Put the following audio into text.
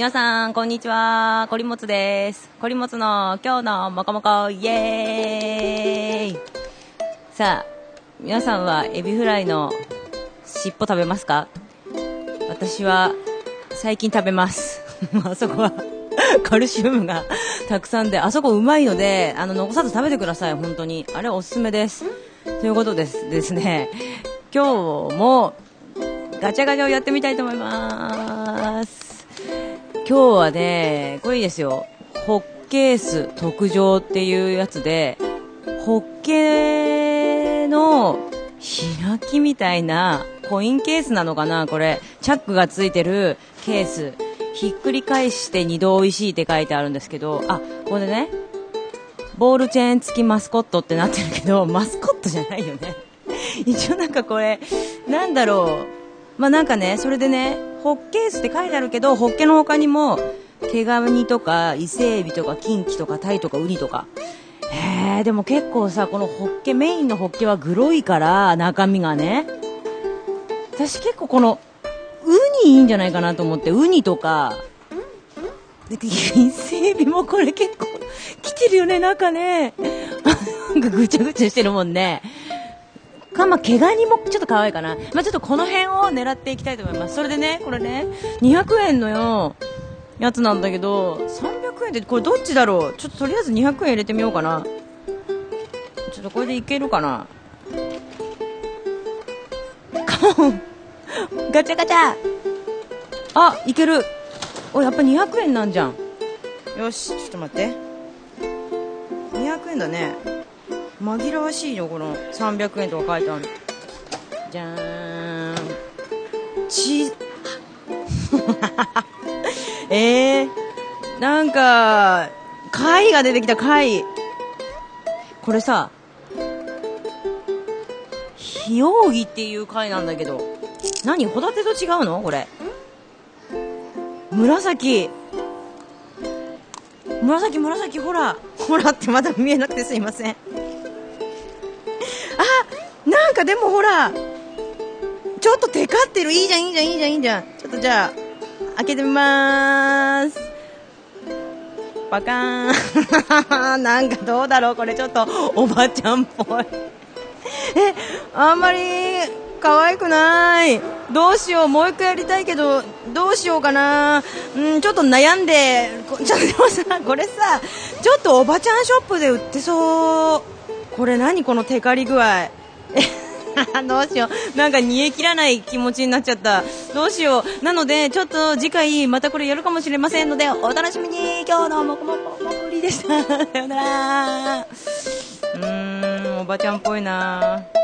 皆さん、こんにちは。こりもつです。こりもつの今日のもこもこ、イエーイさあ、皆さんはエビフライの尻尾食べますか？私は最近食べます。あそこは カルシウムがたくさんで、あそこうまいので、あの、残さず食べてください、本当に。あれおすすめです。ということです。ですね、今日もガチャガチャをやってみたいと思います。今日はね、これいいですよ。ホッケース特上っていうやつで、ホッケーの開きみたいなコインケースなのかなこれ。チャックがついてるケース。ひっくり返して二度美味しいって書いてあるんですけど、あ、これね、ボールチェーン付きマスコットってなってるけど、マスコットじゃないよね。一応なんかこれ、なんだろう。まあなんかね、それでね、ホッケースって書いてあるけど、ホッケの他にも、毛ガニとか、伊勢エビとか、キンキとか、タイとか、ウニとか。へえ、でも結構さ、このホッケ、メインのホッケはグロいから、中身がね。私結構この、ウニいいんじゃないかなと思って、ウニとか、で伊勢エビもこれ結構、来てるよね、中ね。なんかぐちゃぐちゃしてるもんね。か、まあ、毛ガニもちょっと可愛いかな。まあ、ちょっとこの辺を狙っていきたいと思います。それでね、これね、200円のよ、やつなんだけど、300円ってこれどっちだろう？ちょっととりあえず200円入れてみようかな。ちょっとこれでいけるかな。カモンガチャガチャあ、いける。お、やっぱ200円なんじゃん。よし、ちょっと待って。200円だね。紛らわしいよ、この300円とか書いてある。じゃーん。ち、えー、なんか、貝が出てきた、貝。これさ、ひようぎっていう貝なんだけど、何？ホタテと違うの？これ。紫。紫、紫、ほら。ほらってまだ見えなくてすいません。なんかでもほら、ちょっとテカってる。いいじゃん、いいじゃん、いいじゃん、いいじゃん。ちょっとじゃあ、開けてみまーす。パカーン。なんかどうだろうこれちょっとおばちゃんっぽい。え、あんまり可愛くない。どうしよう。もう一回やりたいけど、どうしようかな。うん、ちょっと悩んで、こ ちょっとでもさ、これさ、ちょっとおばちゃんショップで売ってそう。これ何このテカリ具合。え どうしよう。なんか煮え切らない気持ちになっちゃった。どうしよう。なので、ちょっと次回またこれやるかもしれませんので、お楽しみに。今日のもこもこもこりでした。さよなら。うーん、おばちゃんっぽいな。